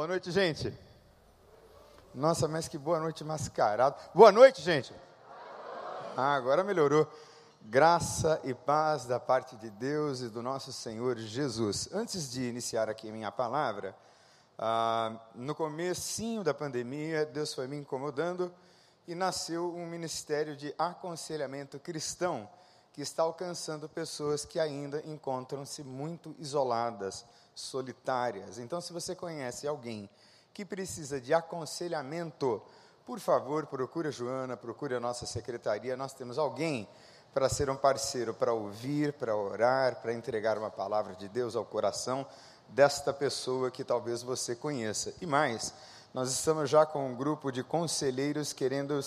Boa noite, gente. Nossa, mas que boa noite mascarado. Boa noite, gente. Ah, agora melhorou. Graça e paz da parte de Deus e do nosso Senhor Jesus. Antes de iniciar aqui minha palavra, ah, no comecinho da pandemia, Deus foi me incomodando e nasceu um ministério de aconselhamento cristão que está alcançando pessoas que ainda encontram-se muito isoladas, solitárias. Então, se você conhece alguém que precisa de aconselhamento, por favor, procure a Joana, procure a nossa secretaria. Nós temos alguém para ser um parceiro, para ouvir, para orar, para entregar uma palavra de Deus ao coração desta pessoa que talvez você conheça. E mais, nós estamos já com um grupo de conselheiros querendo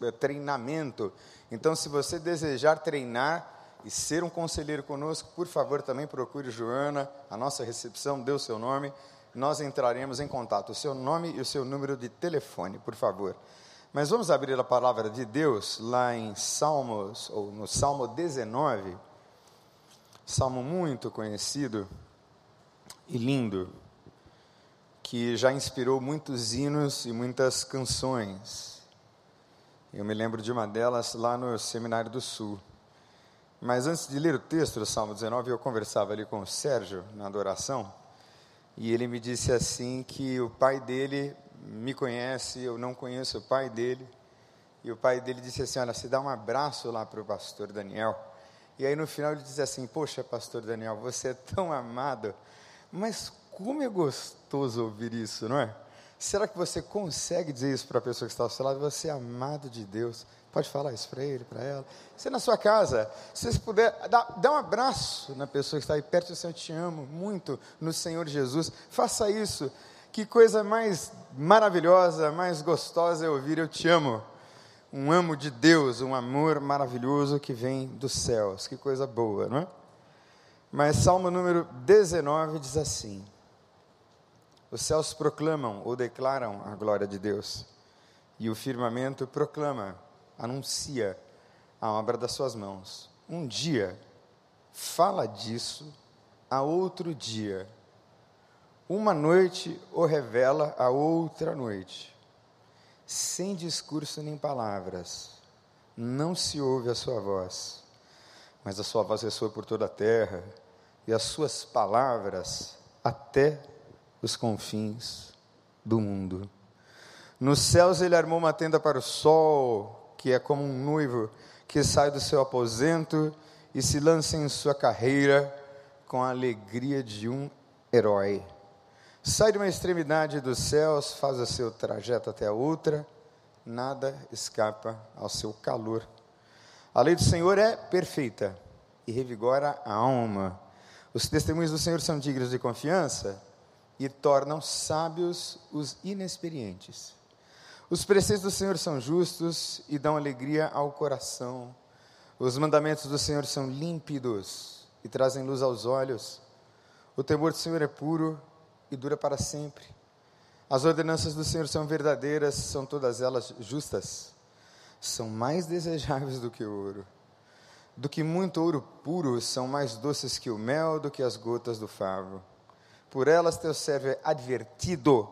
eh, treinamento. Então, se você desejar treinar e ser um conselheiro conosco, por favor, também procure Joana, a nossa recepção, dê o seu nome, nós entraremos em contato. O seu nome e o seu número de telefone, por favor. Mas vamos abrir a palavra de Deus lá em Salmos, ou no Salmo 19, salmo muito conhecido e lindo, que já inspirou muitos hinos e muitas canções. Eu me lembro de uma delas lá no Seminário do Sul. Mas antes de ler o texto do Salmo 19, eu conversava ali com o Sérgio na adoração, e ele me disse assim que o pai dele me conhece, eu não conheço o pai dele. E o pai dele disse assim: Olha, se dá um abraço lá para o pastor Daniel. E aí no final ele disse assim: Poxa, pastor Daniel, você é tão amado, mas como é gostoso ouvir isso, não é? Será que você consegue dizer isso para a pessoa que está ao seu lado? Você é amado de Deus. Pode falar isso para ele, para ela. Você na sua casa, se você puder, dá, dá um abraço na pessoa que está aí perto Senhor, eu te amo muito no Senhor Jesus. Faça isso. Que coisa mais maravilhosa, mais gostosa é ouvir eu te amo. Um amo de Deus, um amor maravilhoso que vem dos céus. Que coisa boa, não é? Mas Salmo número 19 diz assim: Os céus proclamam ou declaram a glória de Deus, e o firmamento proclama, anuncia a obra das suas mãos. Um dia fala disso, a outro dia. Uma noite o revela a outra noite. Sem discurso nem palavras, não se ouve a sua voz, mas a sua voz ressoa por toda a terra e as suas palavras até os confins do mundo. Nos céus ele armou uma tenda para o sol, que é como um noivo que sai do seu aposento e se lança em sua carreira com a alegria de um herói. Sai de uma extremidade dos céus, faz o seu trajeto até a outra, nada escapa ao seu calor. A lei do Senhor é perfeita e revigora a alma. Os testemunhos do Senhor são dignos de confiança e tornam sábios os inexperientes. Os preceitos do Senhor são justos e dão alegria ao coração. Os mandamentos do Senhor são límpidos e trazem luz aos olhos. O temor do Senhor é puro e dura para sempre. As ordenanças do Senhor são verdadeiras, são todas elas justas. São mais desejáveis do que o ouro do que muito ouro puro, são mais doces que o mel, do que as gotas do favo. Por elas teu servo é advertido,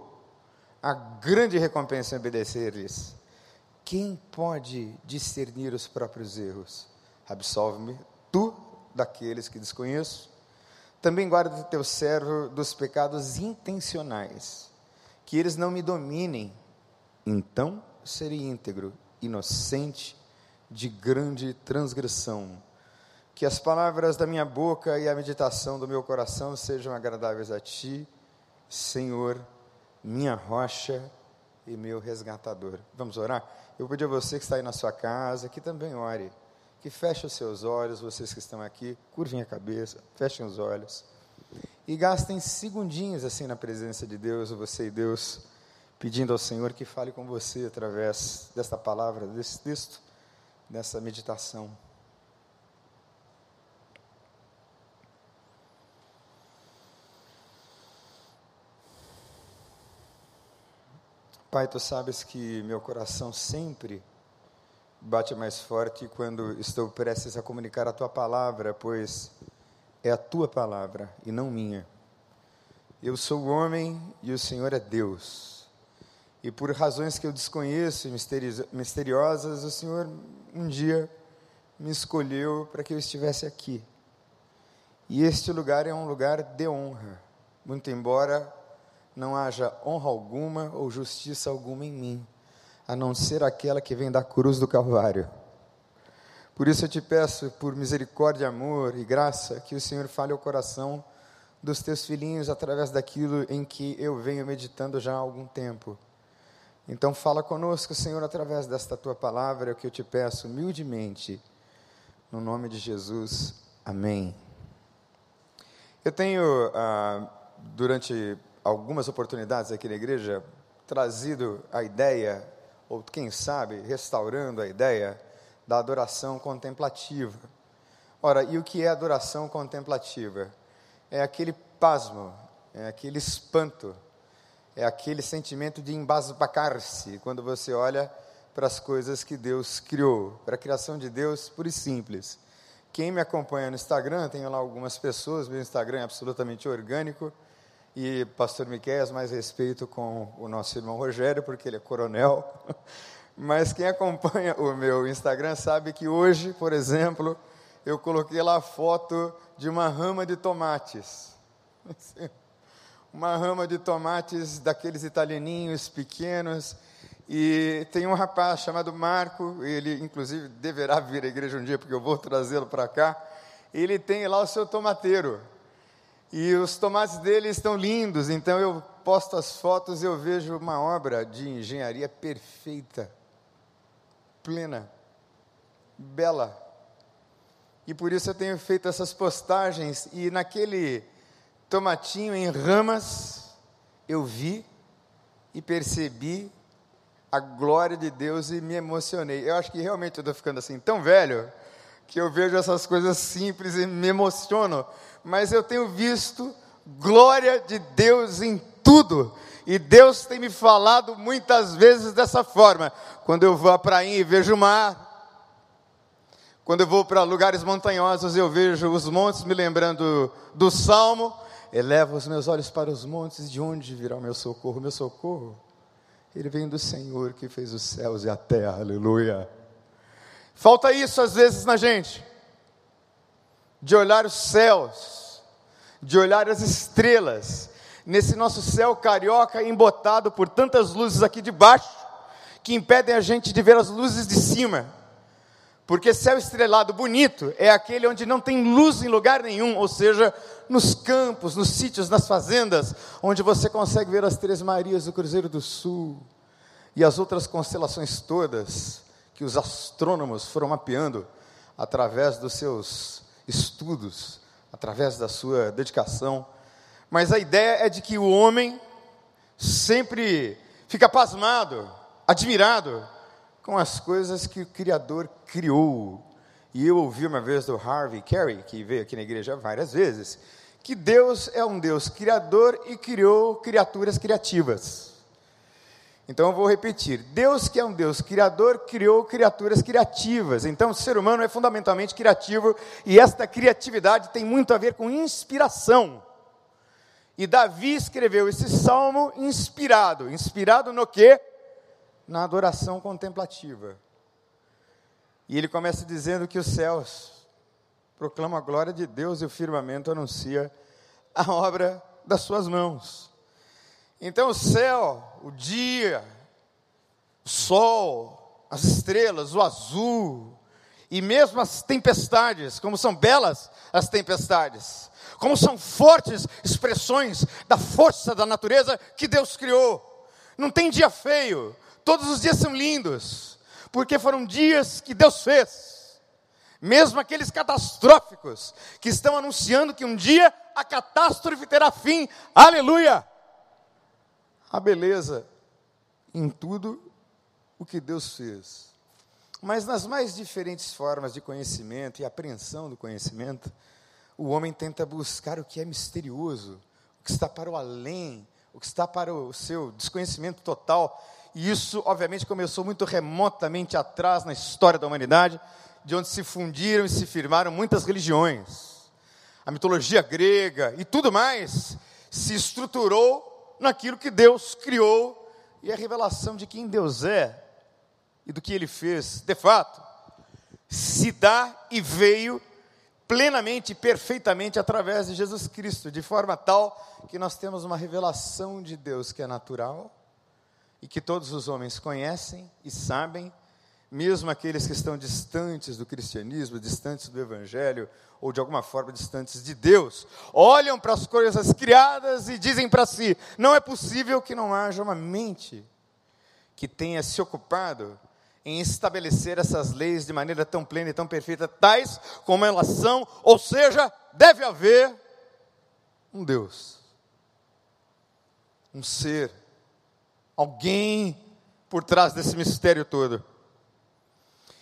a grande recompensa é obedecer-lhes. Quem pode discernir os próprios erros? Absolve-me, tu, daqueles que desconheço. Também guarda teu servo dos pecados intencionais, que eles não me dominem. Então serei íntegro, inocente de grande transgressão. Que as palavras da minha boca e a meditação do meu coração sejam agradáveis a ti, Senhor, minha rocha e meu resgatador. Vamos orar? Eu vou pedir a você que está aí na sua casa, que também ore, que feche os seus olhos, vocês que estão aqui, curvem a cabeça, fechem os olhos e gastem segundinhos assim na presença de Deus, você e Deus, pedindo ao Senhor que fale com você através desta palavra, desse texto nessa meditação. Pai, tu sabes que meu coração sempre bate mais forte quando estou prestes a comunicar a tua palavra, pois é a tua palavra e não minha. Eu sou homem e o Senhor é Deus. E por razões que eu desconheço e misteriosas, o Senhor um dia me escolheu para que eu estivesse aqui. E este lugar é um lugar de honra, muito embora não haja honra alguma ou justiça alguma em mim, a não ser aquela que vem da cruz do Calvário. Por isso eu te peço, por misericórdia, amor e graça, que o Senhor fale ao coração dos teus filhinhos através daquilo em que eu venho meditando já há algum tempo. Então fala conosco, Senhor, através desta tua palavra, é o que eu te peço humildemente, no nome de Jesus. Amém. Eu tenho, ah, durante algumas oportunidades aqui na igreja, trazido a ideia, ou quem sabe, restaurando a ideia, da adoração contemplativa. Ora, e o que é adoração contemplativa? É aquele pasmo, é aquele espanto, é aquele sentimento de embasbacar-se quando você olha para as coisas que Deus criou, para a criação de Deus pura e simples. Quem me acompanha no Instagram, tenho lá algumas pessoas, meu Instagram é absolutamente orgânico, e pastor Miqueias, mais respeito com o nosso irmão Rogério, porque ele é coronel. Mas quem acompanha o meu Instagram sabe que hoje, por exemplo, eu coloquei lá a foto de uma rama de tomates. Uma rama de tomates daqueles italianinhos pequenos. E tem um rapaz chamado Marco, ele inclusive deverá vir à igreja um dia, porque eu vou trazê-lo para cá. Ele tem lá o seu tomateiro. E os tomates dele estão lindos, então eu posto as fotos e eu vejo uma obra de engenharia perfeita, plena, bela. E por isso eu tenho feito essas postagens e naquele tomatinho em ramas eu vi e percebi a glória de Deus e me emocionei. Eu acho que realmente eu estou ficando assim tão velho que eu vejo essas coisas simples e me emociono mas eu tenho visto glória de Deus em tudo. E Deus tem me falado muitas vezes dessa forma. Quando eu vou à praia e vejo o mar, quando eu vou para lugares montanhosos, eu vejo os montes me lembrando do salmo. Elevo os meus olhos para os montes, de onde virá o meu socorro? Meu socorro, ele vem do Senhor que fez os céus e a terra, aleluia. Falta isso às vezes na gente de olhar os céus, de olhar as estrelas, nesse nosso céu carioca embotado por tantas luzes aqui de baixo, que impedem a gente de ver as luzes de cima. Porque céu estrelado bonito é aquele onde não tem luz em lugar nenhum, ou seja, nos campos, nos sítios, nas fazendas, onde você consegue ver as Três Marias do Cruzeiro do Sul e as outras constelações todas que os astrônomos foram mapeando através dos seus estudos, através da sua dedicação. Mas a ideia é de que o homem sempre fica pasmado, admirado com as coisas que o Criador criou. E eu ouvi uma vez do Harvey Carey, que veio aqui na igreja várias vezes, que Deus é um Deus criador e criou criaturas criativas. Então eu vou repetir: Deus, que é um Deus criador, criou criaturas criativas. Então o ser humano é fundamentalmente criativo e esta criatividade tem muito a ver com inspiração. E Davi escreveu esse salmo inspirado. Inspirado no quê? Na adoração contemplativa. E ele começa dizendo que os céus proclamam a glória de Deus e o firmamento anuncia a obra das suas mãos. Então o céu, o dia, o sol, as estrelas, o azul, e mesmo as tempestades, como são belas as tempestades, como são fortes expressões da força da natureza que Deus criou. Não tem dia feio, todos os dias são lindos, porque foram dias que Deus fez. Mesmo aqueles catastróficos que estão anunciando que um dia a catástrofe terá fim. Aleluia! A beleza em tudo o que Deus fez. Mas nas mais diferentes formas de conhecimento e apreensão do conhecimento, o homem tenta buscar o que é misterioso, o que está para o além, o que está para o seu desconhecimento total. E isso, obviamente, começou muito remotamente atrás na história da humanidade, de onde se fundiram e se firmaram muitas religiões. A mitologia grega e tudo mais se estruturou naquilo que Deus criou e a revelação de quem Deus é e do que ele fez, de fato, se dá e veio plenamente e perfeitamente através de Jesus Cristo, de forma tal que nós temos uma revelação de Deus que é natural e que todos os homens conhecem e sabem, mesmo aqueles que estão distantes do cristianismo, distantes do evangelho ou de alguma forma distantes de Deus, olham para as coisas criadas e dizem para si: não é possível que não haja uma mente que tenha se ocupado em estabelecer essas leis de maneira tão plena e tão perfeita, tais como elas são, ou seja, deve haver um Deus, um ser, alguém por trás desse mistério todo.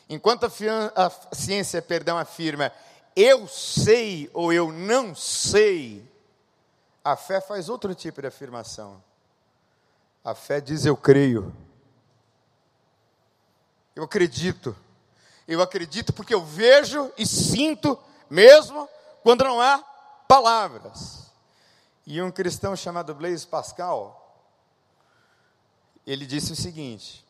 Enquanto a, ciência, perdão, afirma eu sei ou eu não sei, a fé faz outro tipo de afirmação. A fé diz eu creio. Eu acredito. Eu acredito porque eu vejo e sinto mesmo quando não há palavras. E um cristão chamado Blaise Pascal, ele disse o seguinte: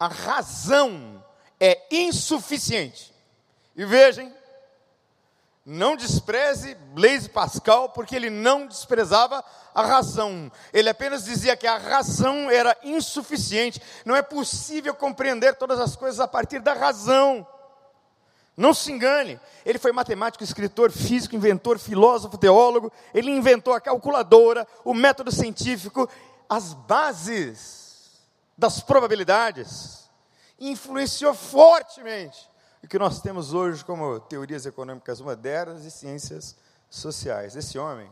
a razão é insuficiente. E vejam, não despreze Blaise Pascal, porque ele não desprezava a razão. Ele apenas dizia que a razão era insuficiente. Não é possível compreender todas as coisas a partir da razão. Não se engane, ele foi matemático, escritor, físico, inventor, filósofo, teólogo. Ele inventou a calculadora, o método científico, as bases das probabilidades. Influenciou fortemente o que nós temos hoje como teorias econômicas modernas e ciências sociais. Esse homem,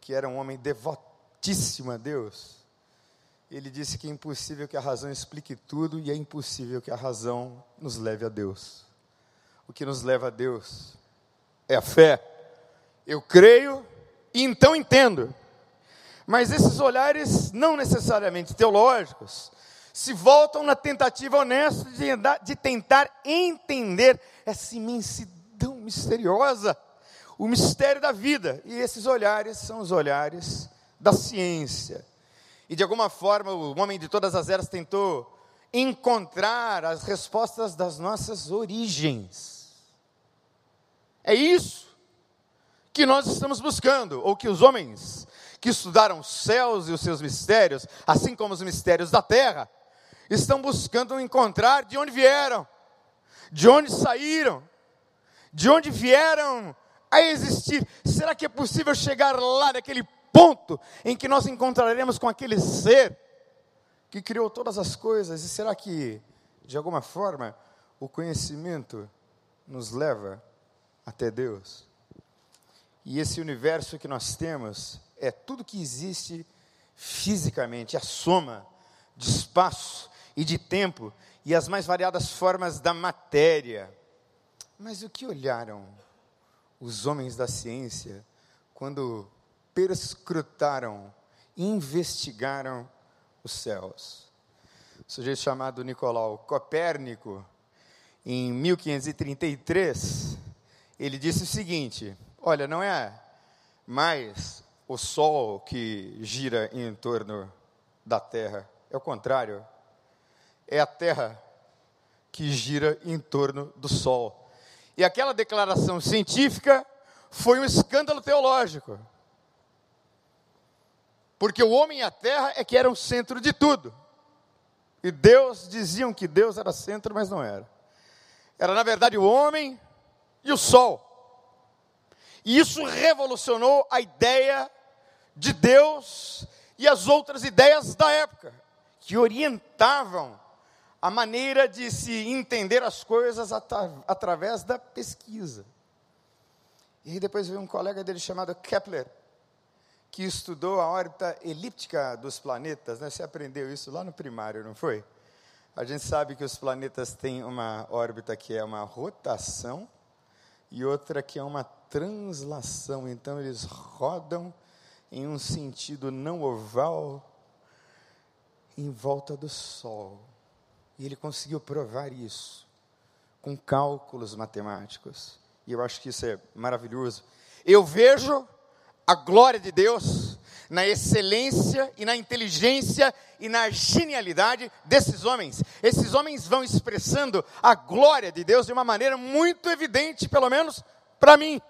que era um homem devotíssimo a Deus, ele disse que é impossível que a razão explique tudo e é impossível que a razão nos leve a Deus. O que nos leva a Deus é a fé. Eu creio e então entendo. Mas esses olhares não necessariamente teológicos, se voltam na tentativa honesta de, de tentar entender essa imensidão misteriosa, o mistério da vida. E esses olhares são os olhares da ciência. E de alguma forma o homem de todas as eras tentou encontrar as respostas das nossas origens. É isso que nós estamos buscando, ou que os homens que estudaram os céus e os seus mistérios, assim como os mistérios da terra, estão buscando encontrar de onde vieram, de onde saíram, de onde vieram a existir. Será que é possível chegar lá naquele ponto em que nós encontraremos com aquele ser que criou todas as coisas? E será que, de alguma forma, o conhecimento nos leva até Deus? E esse universo que nós temos é tudo que existe fisicamente, a soma de espaço e de tempo e as mais variadas formas da matéria. Mas o que olharam os homens da ciência quando perscrutaram, investigaram os céus? O sujeito chamado Nicolau Copérnico, em 1533, ele disse o seguinte: Olha, não é mais o Sol que gira em torno da Terra, é o contrário é a Terra que gira em torno do Sol. E aquela declaração científica foi um escândalo teológico. Porque o homem e a terra é que eram o centro de tudo. E Deus, diziam que Deus era centro, mas não era. Era, na verdade, o homem e o sol. E isso revolucionou a ideia de Deus e as outras ideias da época, que orientavam a maneira de se entender as coisas através da pesquisa. E depois veio um colega dele chamado Kepler, que estudou a órbita elíptica dos planetas. Né? Você aprendeu isso lá no primário, não foi? A gente sabe que os planetas têm uma órbita que é uma rotação e outra que é uma translação. Então, eles rodam em um sentido não oval em volta do Sol. E ele conseguiu provar isso com cálculos matemáticos. E eu acho que isso é maravilhoso. Eu vejo a glória de Deus, na excelência e na inteligência e na genialidade desses homens. Esses homens vão expressando a glória de Deus de uma maneira muito evidente, pelo menos para mim.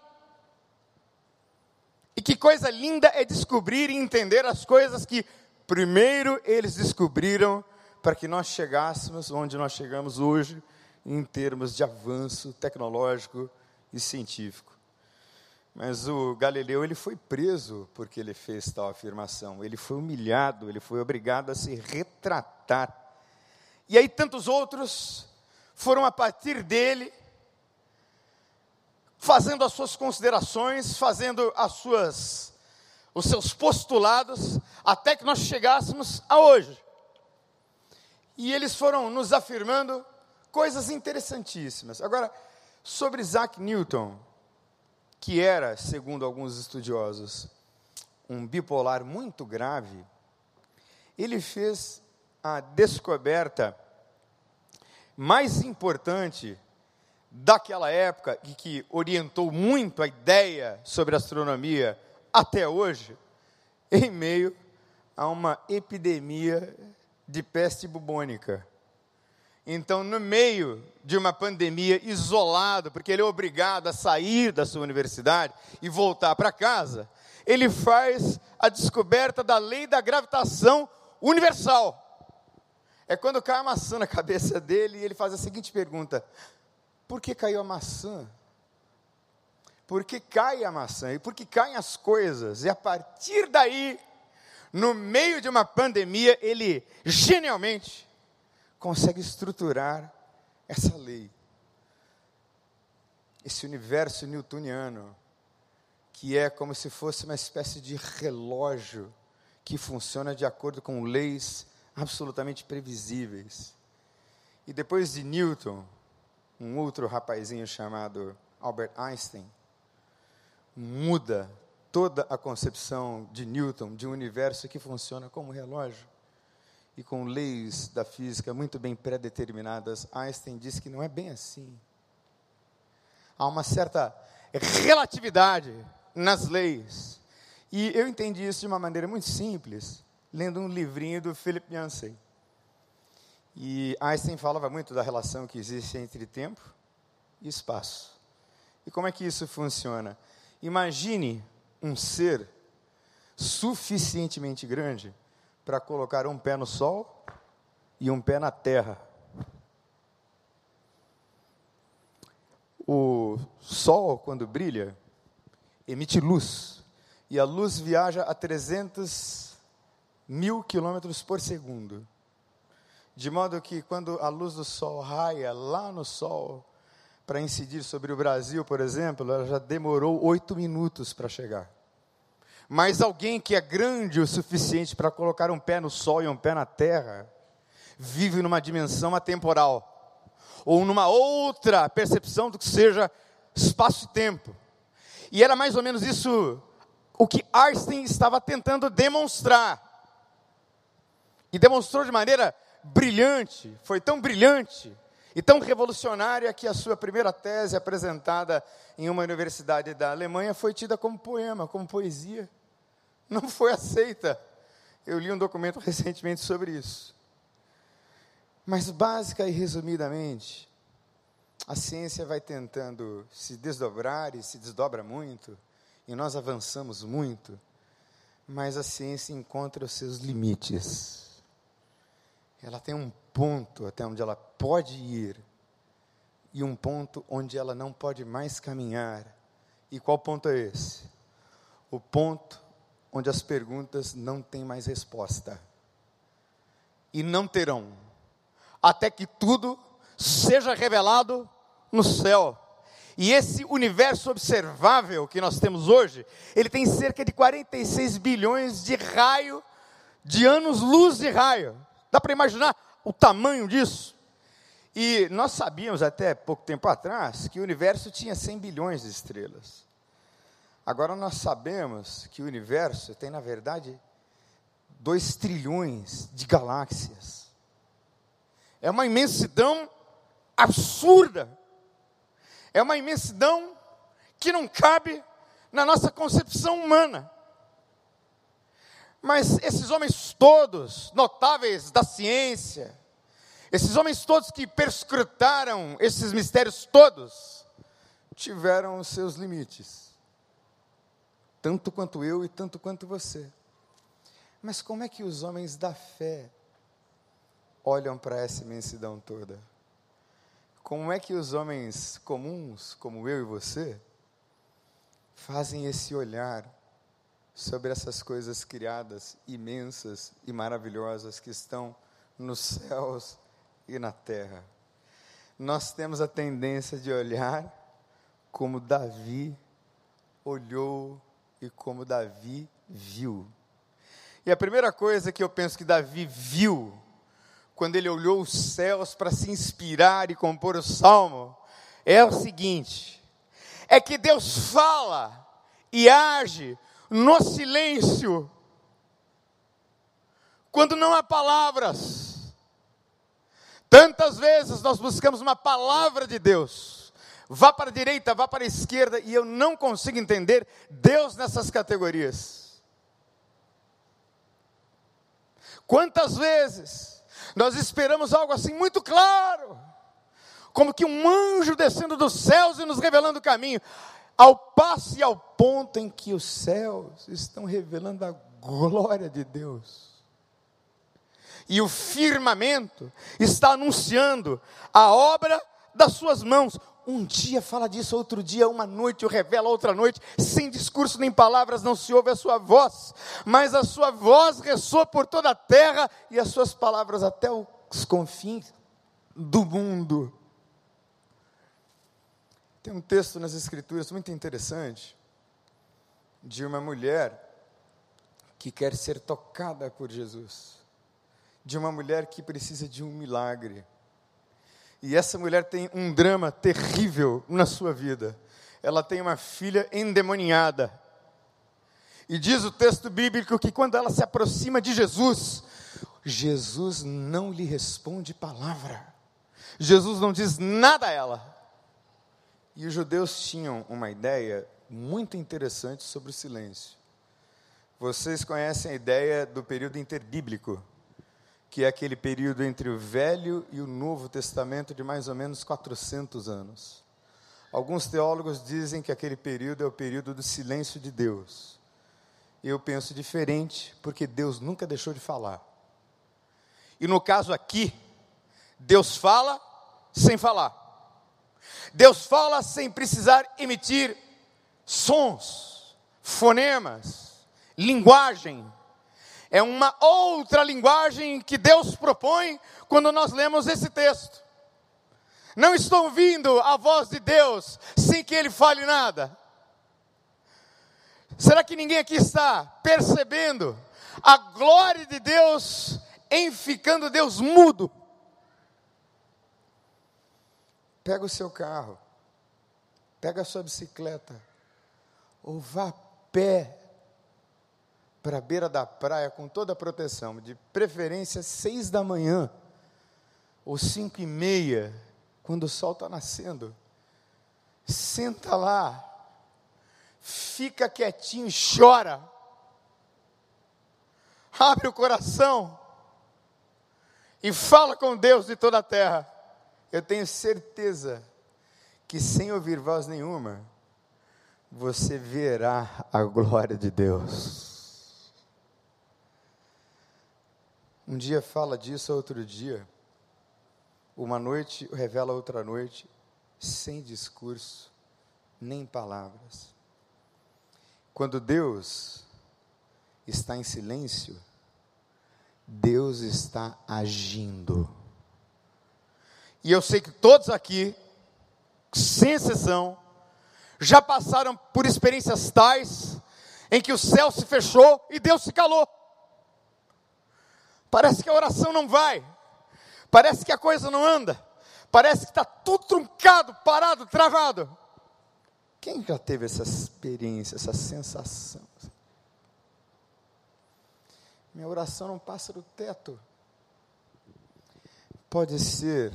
E que coisa linda é descobrir e entender as coisas que primeiro eles descobriram para que nós chegássemos onde nós chegamos hoje em termos de avanço tecnológico e científico. Mas o Galileu ele foi preso porque ele fez tal afirmação. Ele foi humilhado, ele foi obrigado a se retratar. E aí tantos outros foram a partir dele fazendo as suas considerações, fazendo as suas os seus postulados, até que nós chegássemos a hoje. E eles foram nos afirmando coisas interessantíssimas. Agora, sobre Isaac Newton, que era, segundo alguns estudiosos, um bipolar muito grave, ele fez a descoberta mais importante daquela época e que orientou muito a ideia sobre astronomia até hoje, em meio a uma epidemia de peste bubônica. Então, no meio de uma pandemia, isolado, porque ele é obrigado a sair da sua universidade e voltar para casa, ele faz a descoberta da lei da gravitação universal. É quando cai a maçã na cabeça dele e ele faz a seguinte pergunta: por que caiu a maçã? Por que cai a maçã? E por que caem as coisas? E a partir daí, no meio de uma pandemia, ele genialmente consegue estruturar essa lei. Esse universo newtoniano, que é como se fosse uma espécie de relógio que funciona de acordo com leis absolutamente previsíveis. E depois de Newton, um outro rapazinho chamado Albert Einstein muda toda a concepção de Newton de um universo que funciona como relógio e com leis da física muito bem pré-determinadas. Einstein diz que não é bem assim. Há uma certa relatividade nas leis. E eu entendi isso de uma maneira muito simples, lendo um livrinho do Philip Yancey. E Einstein falava muito da relação que existe entre tempo e espaço. E como é que isso funciona? Imagine um ser suficientemente grande para colocar um pé no sol e um pé na terra. O sol, quando brilha, emite luz. E a luz viaja a 300 mil quilômetros por segundo. De modo que quando a luz do sol raia lá no sol, para incidir sobre o Brasil, por exemplo, ela já demorou oito minutos para chegar. Mas alguém que é grande o suficiente para colocar um pé no sol e um pé na terra, vive numa dimensão atemporal, ou numa outra percepção do que seja espaço e tempo. E era mais ou menos isso o que Einstein estava tentando demonstrar. E demonstrou de maneira brilhante, foi tão brilhante e tão revolucionária que a sua primeira tese apresentada em uma universidade da Alemanha foi tida como poema, como poesia. Não foi aceita. Eu li um documento recentemente sobre isso. Mas básica e resumidamente, a ciência vai tentando se desdobrar e se desdobra muito, e nós avançamos muito, mas a ciência encontra os seus limites ela tem um ponto até onde ela pode ir e um ponto onde ela não pode mais caminhar. E qual ponto é esse? O ponto onde as perguntas não têm mais resposta. E não terão, até que tudo seja revelado no céu. E esse universo observável que nós temos hoje, ele tem cerca de 46 bilhões de raio, de anos-luz de raio. Dá para imaginar o tamanho disso? E nós sabíamos até pouco tempo atrás que o universo tinha 100 bilhões de estrelas. Agora nós sabemos que o universo tem, na verdade, 2 trilhões de galáxias. É uma imensidão absurda. É uma imensidão que não cabe na nossa concepção humana. Mas esses homens todos, notáveis da ciência, esses homens todos que perscrutaram esses mistérios todos, tiveram os seus limites. Tanto quanto eu e tanto quanto você. Mas como é que os homens da fé olham para essa imensidão toda? Como é que os homens comuns, como eu e você, fazem esse olhar sobre essas coisas criadas, imensas e maravilhosas que estão nos céus e na terra. Nós temos a tendência de olhar como Davi olhou e como Davi viu. E a primeira coisa que eu penso que Davi viu, quando ele olhou os céus para se inspirar e compor o salmo, é o seguinte: é que Deus fala e age no silêncio, quando não há palavras. Tantas vezes nós buscamos uma palavra de Deus, vá para a direita, vá para a esquerda, e eu não consigo entender Deus nessas categorias. Quantas vezes nós esperamos algo assim muito claro, como que um anjo descendo dos céus e nos revelando o caminho ao passo e ao ponto em que os céus estão revelando a glória de Deus. E o firmamento está anunciando a obra das suas mãos. Um dia fala disso, outro dia, uma noite o revela, outra noite, sem discurso nem palavras, não se ouve a sua voz, mas a sua voz ressoa por toda a terra e as suas palavras até os confins do mundo. Tem um texto nas Escrituras muito interessante de uma mulher que quer ser tocada por Jesus, de uma mulher que precisa de um milagre. E essa mulher tem um drama terrível na sua vida. Ela tem uma filha endemoniada. E diz o texto bíblico que quando ela se aproxima de Jesus, Jesus não lhe responde palavra. Jesus não diz nada a ela. E os judeus tinham uma ideia muito interessante sobre o silêncio. Vocês conhecem a ideia do período interbíblico, que é aquele período entre o Velho e o Novo Testamento de mais ou menos 400 anos. Alguns teólogos dizem que aquele período é o período do silêncio de Deus. Eu penso diferente, porque Deus nunca deixou de falar. E no caso aqui, Deus fala sem falar. Deus fala sem precisar emitir sons, fonemas, linguagem. É uma outra linguagem que Deus propõe quando nós lemos esse texto. Não estou ouvindo a voz de Deus sem que Ele fale nada. Será que ninguém aqui está percebendo a glória de Deus em ficando Deus mudo? Pega o seu carro, pega a sua bicicleta, ou vá a pé para a beira da praia com toda a proteção, de preferência seis da manhã ou cinco e meia, quando o sol está nascendo. Senta lá, fica quietinho, chora, abre o coração e fala com Deus de toda a terra eu tenho certeza que sem ouvir voz nenhuma, você verá a glória de Deus. Um dia fala disso, outro dia. Uma noite revela outra noite, sem discurso, nem palavras. Quando Deus está em silêncio, Deus está agindo. E eu sei que todos aqui, sem exceção, já passaram por experiências tais em que o céu se fechou e Deus se calou. Parece que a oração não vai, parece que a coisa não anda, parece que está tudo truncado, parado, travado. Quem já teve essa experiência, essa sensação? Minha oração não passa do teto. Pode ser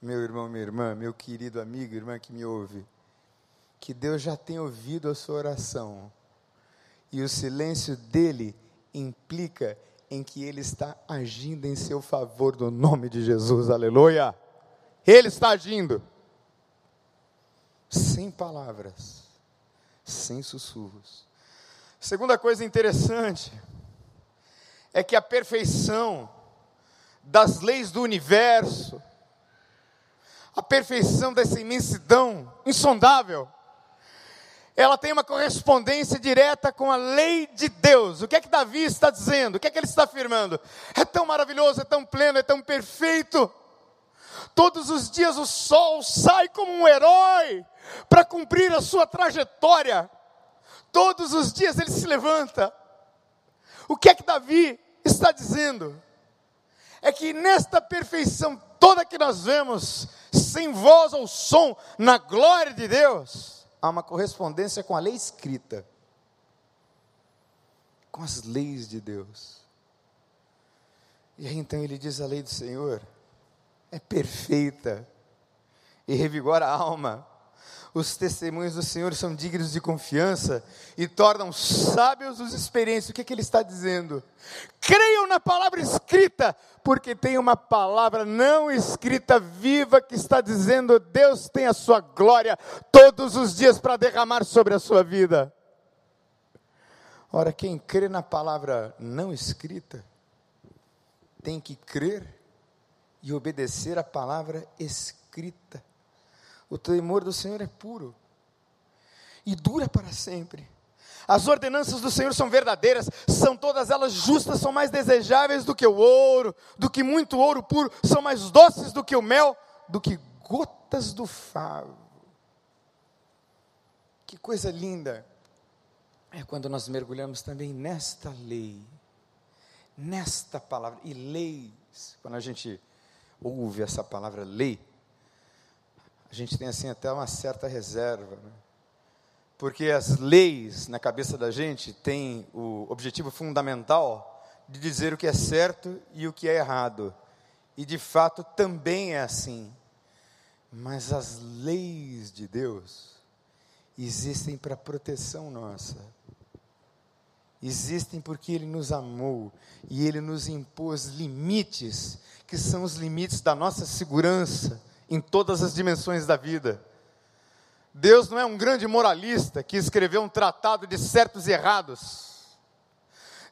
meu irmão, minha irmã, meu querido amigo, irmã que me ouve, que Deus já tem ouvido a sua oração. E o silêncio dele implica em que ele está agindo em seu favor no nome de Jesus. Aleluia! Ele está agindo. Sem palavras, sem sussurros. Segunda coisa interessante é que a perfeição das leis do universo, a perfeição dessa imensidão insondável, ela tem uma correspondência direta com a lei de Deus. O que é que Davi está dizendo? O que é que ele está afirmando? É tão maravilhoso, é tão pleno, é tão perfeito. Todos os dias o sol sai como um herói para cumprir a sua trajetória. Todos os dias ele se levanta. O que é que Davi está dizendo? É que nesta perfeição toda que nós vemos, sem voz ou som, na glória de Deus, há uma correspondência com a lei escrita, com as leis de Deus. E aí então ele diz: a lei do Senhor é perfeita e revigora a alma os testemunhos do Senhor são dignos de confiança e tornam sábios os experientes. O que, é que ele está dizendo? Creiam na palavra escrita, porque tem uma palavra não escrita viva que está dizendo: Deus tem a sua glória todos os dias para derramar sobre a sua vida. Ora, quem crê na palavra não escrita, tem que crer e obedecer a palavra escrita. O temor do Senhor é puro e dura para sempre. As ordenanças do Senhor são verdadeiras, são todas elas justas, são mais desejáveis do que o ouro, do que muito ouro puro, são mais doces do que o mel, do que gotas do favo. Que coisa linda é quando nós mergulhamos também nesta lei, nesta palavra, e leis, quando a gente ouve essa palavra lei, a gente tem assim até uma certa reserva, né? porque as leis na cabeça da gente têm o objetivo fundamental de dizer o que é certo e o que é errado, e de fato também é assim. Mas as leis de Deus existem para proteção nossa. Existem porque Ele nos amou e Ele nos impôs limites, que são os limites da nossa segurança, em todas as dimensões da vida. Deus não é um grande moralista que escreveu um tratado de certos e errados.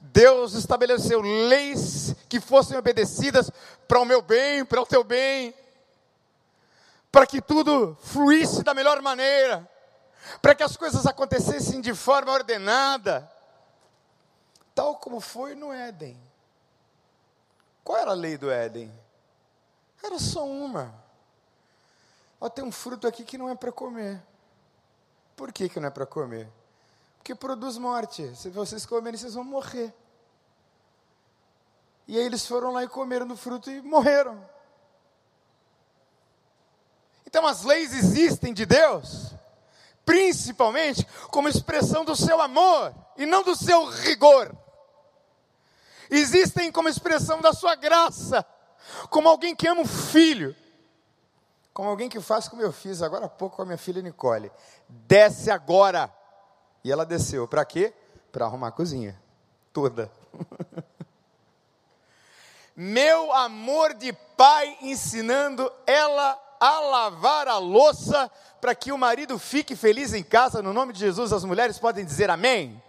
Deus estabeleceu leis que fossem obedecidas para o meu bem, para o teu bem, para que tudo fluísse da melhor maneira, para que as coisas acontecessem de forma ordenada, tal como foi no Éden. Qual era a lei do Éden? Era só uma Ó, tem um fruto aqui que não é para comer. Por que, que não é para comer? Porque produz morte. Se vocês comerem, vocês vão morrer. E aí eles foram lá e comeram do fruto e morreram. Então as leis existem de Deus, principalmente como expressão do seu amor e não do seu rigor. Existem como expressão da sua graça, como alguém que ama um filho como alguém que faz como eu fiz agora há pouco com a minha filha Nicole. Desce agora. E ela desceu. Para quê? Para arrumar a cozinha. Toda. Meu amor de pai ensinando ela a lavar a louça para que o marido fique feliz em casa. No nome de Jesus, as mulheres podem dizer amém.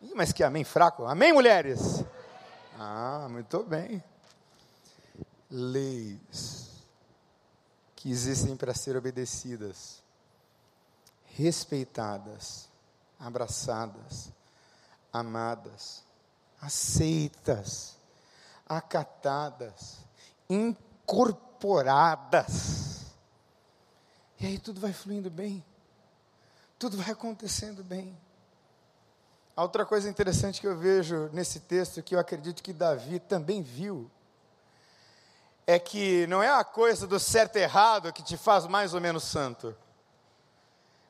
Ih, mas que amém fraco. Amém, mulheres? Ah, muito bem. Leis que existem para ser obedecidas, respeitadas, abraçadas, amadas, aceitas, acatadas, incorporadas. E aí tudo vai fluindo bem, tudo vai acontecendo bem. A outra coisa interessante que eu vejo nesse texto, que eu acredito que Davi também viu, é que não é a coisa do certo e errado que te faz mais ou menos santo,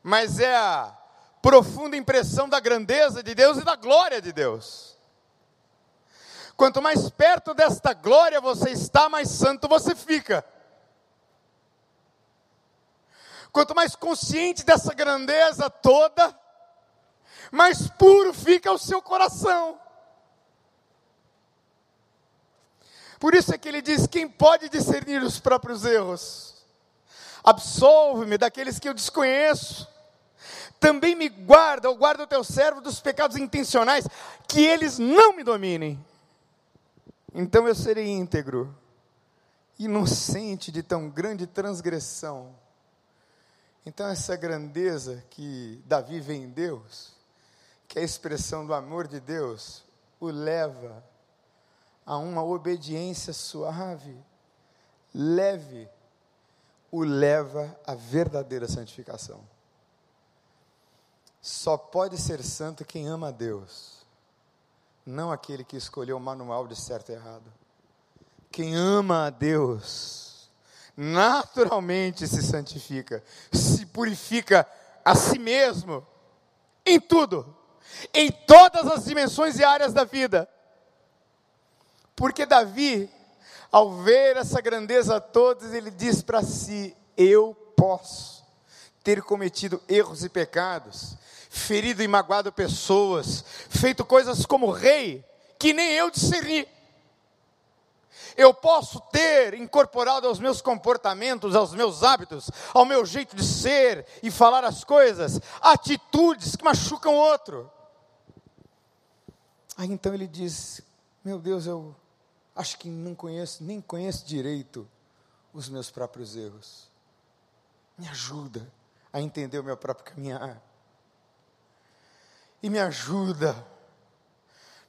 mas é a profunda impressão da grandeza de Deus e da glória de Deus. Quanto mais perto desta glória você está, mais santo você fica. Quanto mais consciente dessa grandeza toda, mais puro fica o seu coração. Por isso é que ele diz: quem pode discernir os próprios erros? Absolve-me daqueles que eu desconheço. Também me guarda, ou guarda o teu servo dos pecados intencionais, que eles não me dominem. Então eu serei íntegro, inocente de tão grande transgressão. Então, essa grandeza que Davi vê em Deus, que é a expressão do amor de Deus, o leva a uma obediência suave, leve, o leva à verdadeira santificação. Só pode ser santo quem ama a Deus, não aquele que escolheu o manual de certo e errado. Quem ama a Deus, naturalmente se santifica, se purifica a si mesmo, em tudo, em todas as dimensões e áreas da vida. Porque Davi, ao ver essa grandeza toda, ele diz para si: Eu posso ter cometido erros e pecados, ferido e magoado pessoas, feito coisas como rei, que nem eu discerni. Eu posso ter incorporado aos meus comportamentos, aos meus hábitos, ao meu jeito de ser e falar as coisas, atitudes que machucam o outro. Aí então ele diz: Meu Deus, eu acho que não conheço, nem conheço direito os meus próprios erros. Me ajuda a entender o meu próprio caminhar e me ajuda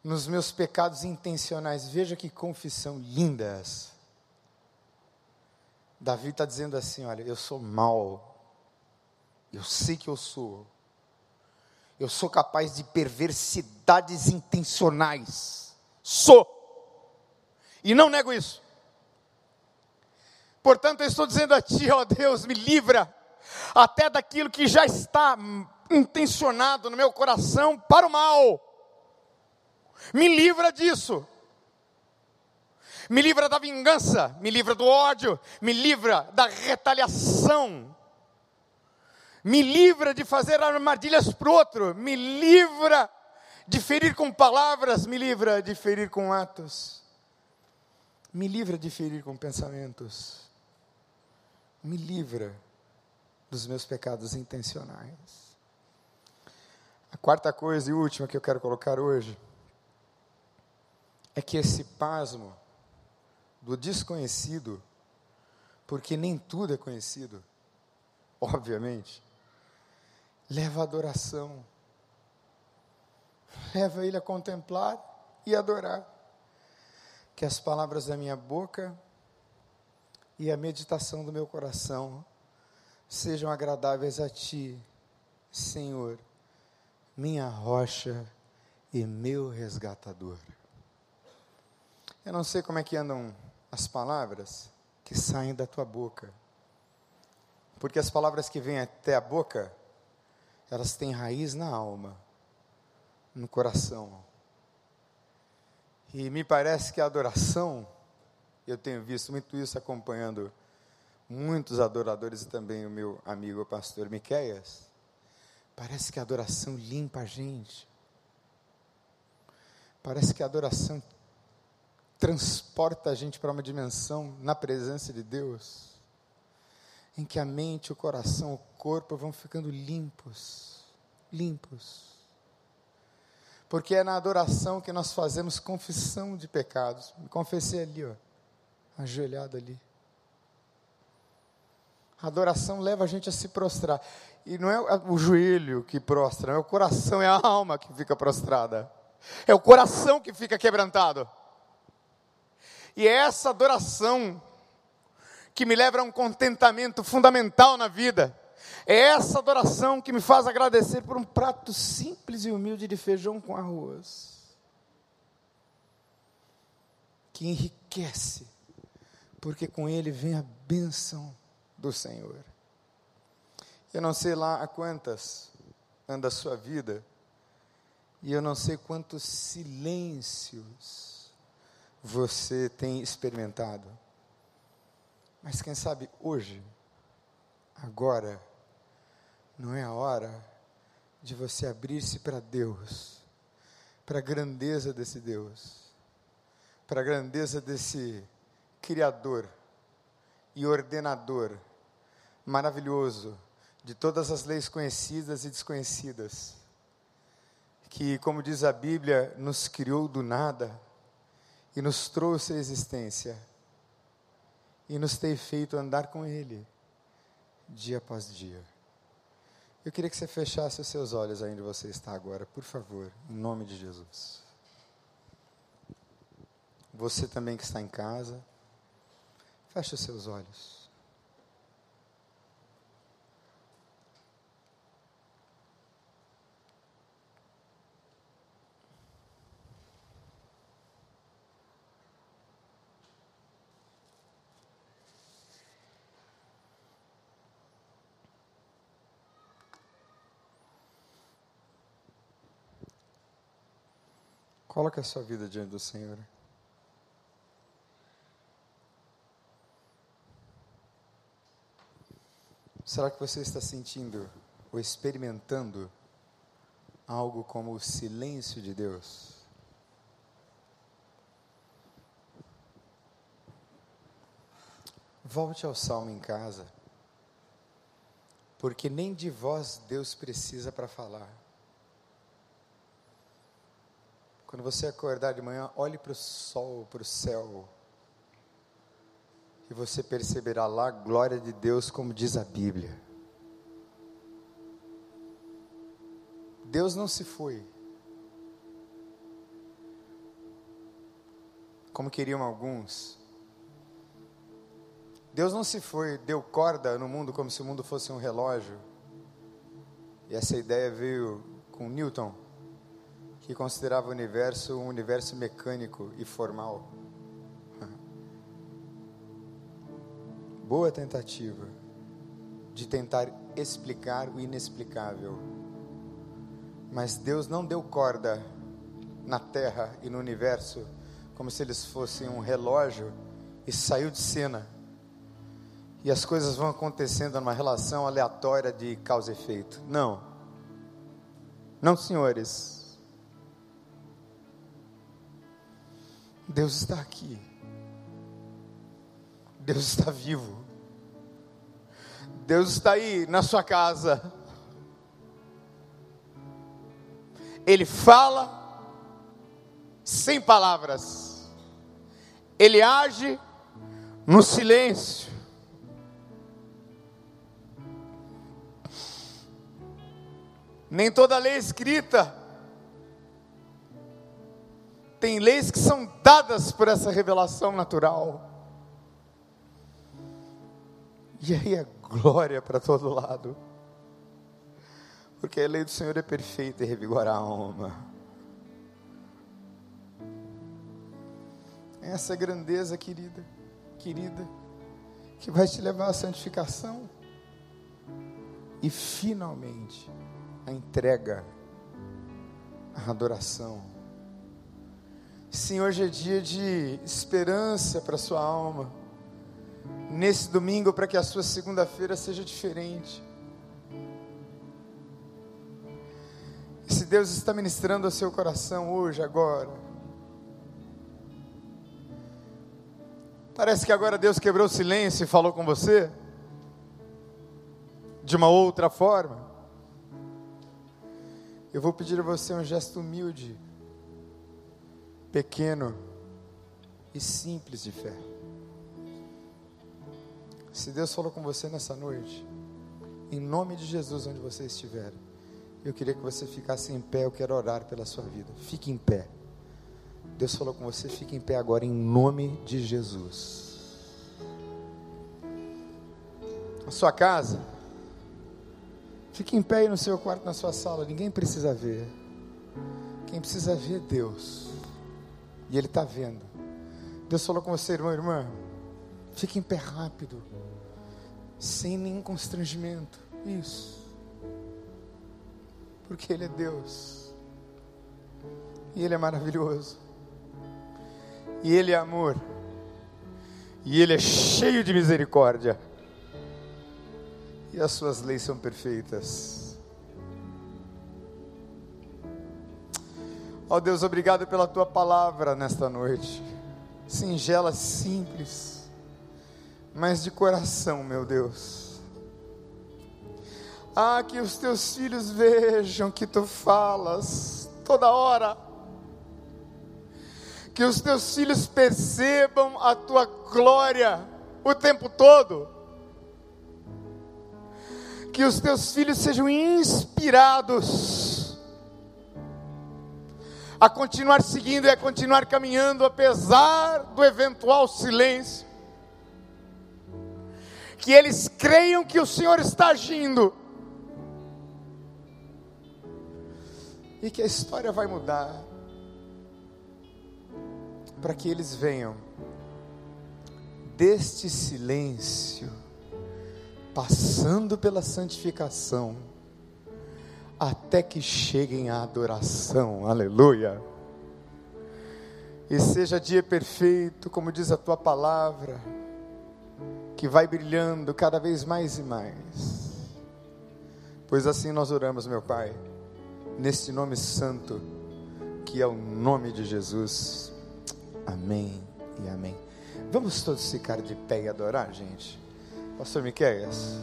nos meus pecados intencionais. Veja que confissão linda essa. Davi está dizendo assim: olha, eu sou mal, eu sei que eu sou, eu sou capaz de perversidades intencionais, sou, e não nego isso. Portanto, eu estou dizendo a Ti, ó Deus, me livra até daquilo que já está intencionado no meu coração para o mal. Me livra disso. Me livra da vingança, me livra do ódio, me livra da retaliação. Me livra de fazer armadilhas para o outro, me livra de ferir com palavras, me livra de ferir com atos. Me livra de ferir com pensamentos. Me livra dos meus pecados intencionais. A quarta coisa e última que eu quero colocar hoje é que esse pasmo do desconhecido, porque nem tudo é conhecido, obviamente, leva à adoração, leva ele a contemplar e adorar. Que as palavras da minha boca e a meditação do meu coração sejam agradáveis a Ti, Senhor minha rocha e meu resgatador. Eu não sei como é que andam as palavras que saem da tua boca. Porque as palavras que vêm até a boca, elas têm raiz na alma, no coração. E me parece que a adoração, eu tenho visto muito isso acompanhando muitos adoradores e também o meu amigo pastor Miqueias, Parece que a adoração limpa a gente. Parece que a adoração transporta a gente para uma dimensão na presença de Deus, em que a mente, o coração, o corpo vão ficando limpos, limpos. Porque é na adoração que nós fazemos confissão de pecados. Me confessei ali, ó, ajoelhado ali. A adoração leva a gente a se prostrar. E não é o joelho que prostra, é o coração, é a alma que fica prostrada. É o coração que fica quebrantado. E é essa adoração que me leva a um contentamento fundamental na vida. É essa adoração que me faz agradecer por um prato simples e humilde de feijão com arroz. Que enriquece, porque com ele vem a bênção do Senhor. Eu não sei lá a quantas anda a sua vida, e eu não sei quantos silêncios você tem experimentado. Mas quem sabe hoje, agora, Não é a hora de você abrir-se para Deus, para a grandeza desse Deus, para a grandeza desse Criador e ordenador maravilhoso de todas as leis conhecidas e desconhecidas, que, como diz a Bíblia, nos criou do nada e nos trouxe à existência e nos tem feito andar com Ele dia após dia. Eu queria que você fechasse os seus olhos aí onde você está agora, por favor, em nome de Jesus. Você também que está em casa, feche os seus olhos. Coloque a sua vida diante do Senhor. Será que você está sentindo ou experimentando algo como o silêncio de Deus? Volte ao salmo em casa, porque nem de vós Deus precisa para falar. Quando você acordar de manhã, olhe para o sol, para o céu. E você perceberá lá a glória de Deus, como diz a Bíblia. Deus não se foi. Como queriam alguns. Deus não se foi, deu corda no mundo como se o mundo fosse um relógio. E essa ideia veio com Newton que considerava o universo um universo mecânico e formal. Boa tentativa de tentar explicar o inexplicável. Mas Deus não deu corda na terra e no universo como se eles fossem um relógio e saiu de cena. E as coisas vão acontecendo numa relação aleatória de causa e efeito. Não. Não, senhores. Deus está aqui. Deus está vivo. Deus está aí na sua casa. Ele fala sem palavras. Ele age no silêncio. Nem toda lei escrita tem leis que são dadas por essa revelação natural. E aí é glória para todo lado. Porque a lei do Senhor é perfeita e revigora a alma. Essa grandeza, querida, querida, que vai te levar à santificação e finalmente a entrega, a adoração Sim, hoje é dia de esperança para a sua alma. Nesse domingo, para que a sua segunda-feira seja diferente. Se Deus está ministrando ao seu coração hoje, agora. Parece que agora Deus quebrou o silêncio e falou com você. De uma outra forma. Eu vou pedir a você um gesto humilde pequeno e simples de fé. Se Deus falou com você nessa noite, em nome de Jesus, onde você estiver, eu queria que você ficasse em pé. Eu quero orar pela sua vida. Fique em pé. Deus falou com você, fique em pé agora, em nome de Jesus. A sua casa, fique em pé aí no seu quarto, na sua sala. Ninguém precisa ver. Quem precisa ver é Deus. E Ele está vendo. Deus falou com você, irmão, irmã. Fique em pé rápido. Sem nenhum constrangimento. Isso. Porque Ele é Deus. E Ele é maravilhoso. E Ele é amor. E Ele é cheio de misericórdia. e as suas leis são perfeitas. Ó oh Deus, obrigado pela tua palavra nesta noite, singela, simples, mas de coração, meu Deus. Ah, que os teus filhos vejam que tu falas toda hora. Que os teus filhos percebam a tua glória o tempo todo, que os teus filhos sejam inspirados a continuar seguindo e a continuar caminhando, apesar do eventual silêncio, que eles creiam que o Senhor está agindo, e que a história vai mudar. Para que eles venham deste silêncio, passando pela santificação, até que cheguem à adoração, aleluia. E seja dia perfeito, como diz a tua palavra, que vai brilhando cada vez mais e mais. Pois assim nós oramos, meu Pai, neste nome santo, que é o nome de Jesus. Amém e amém. Vamos todos ficar de pé e adorar, gente? Pastor Miqueias.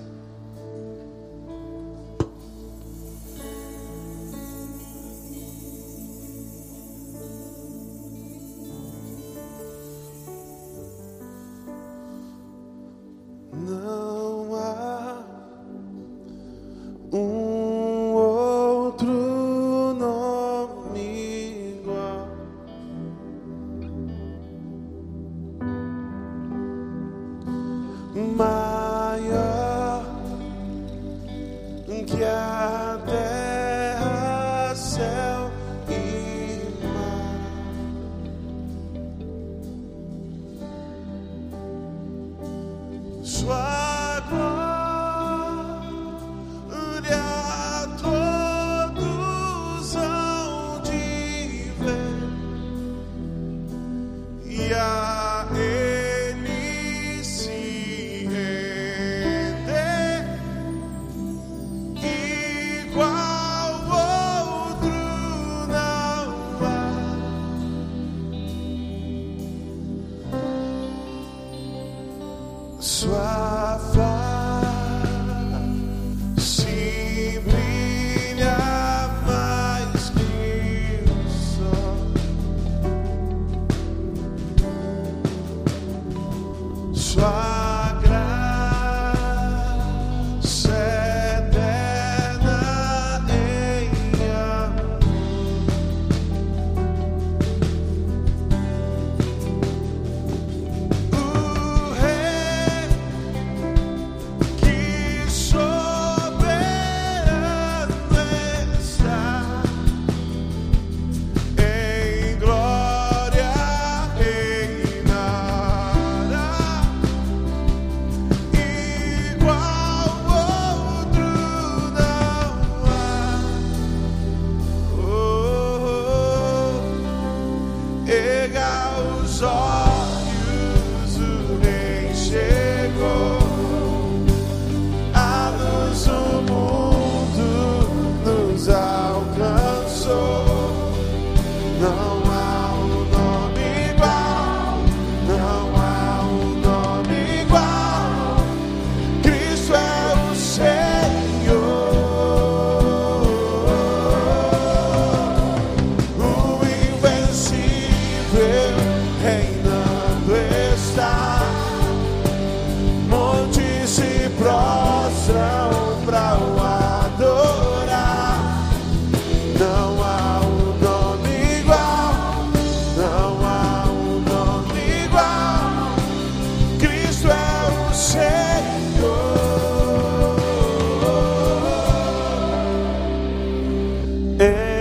Hey.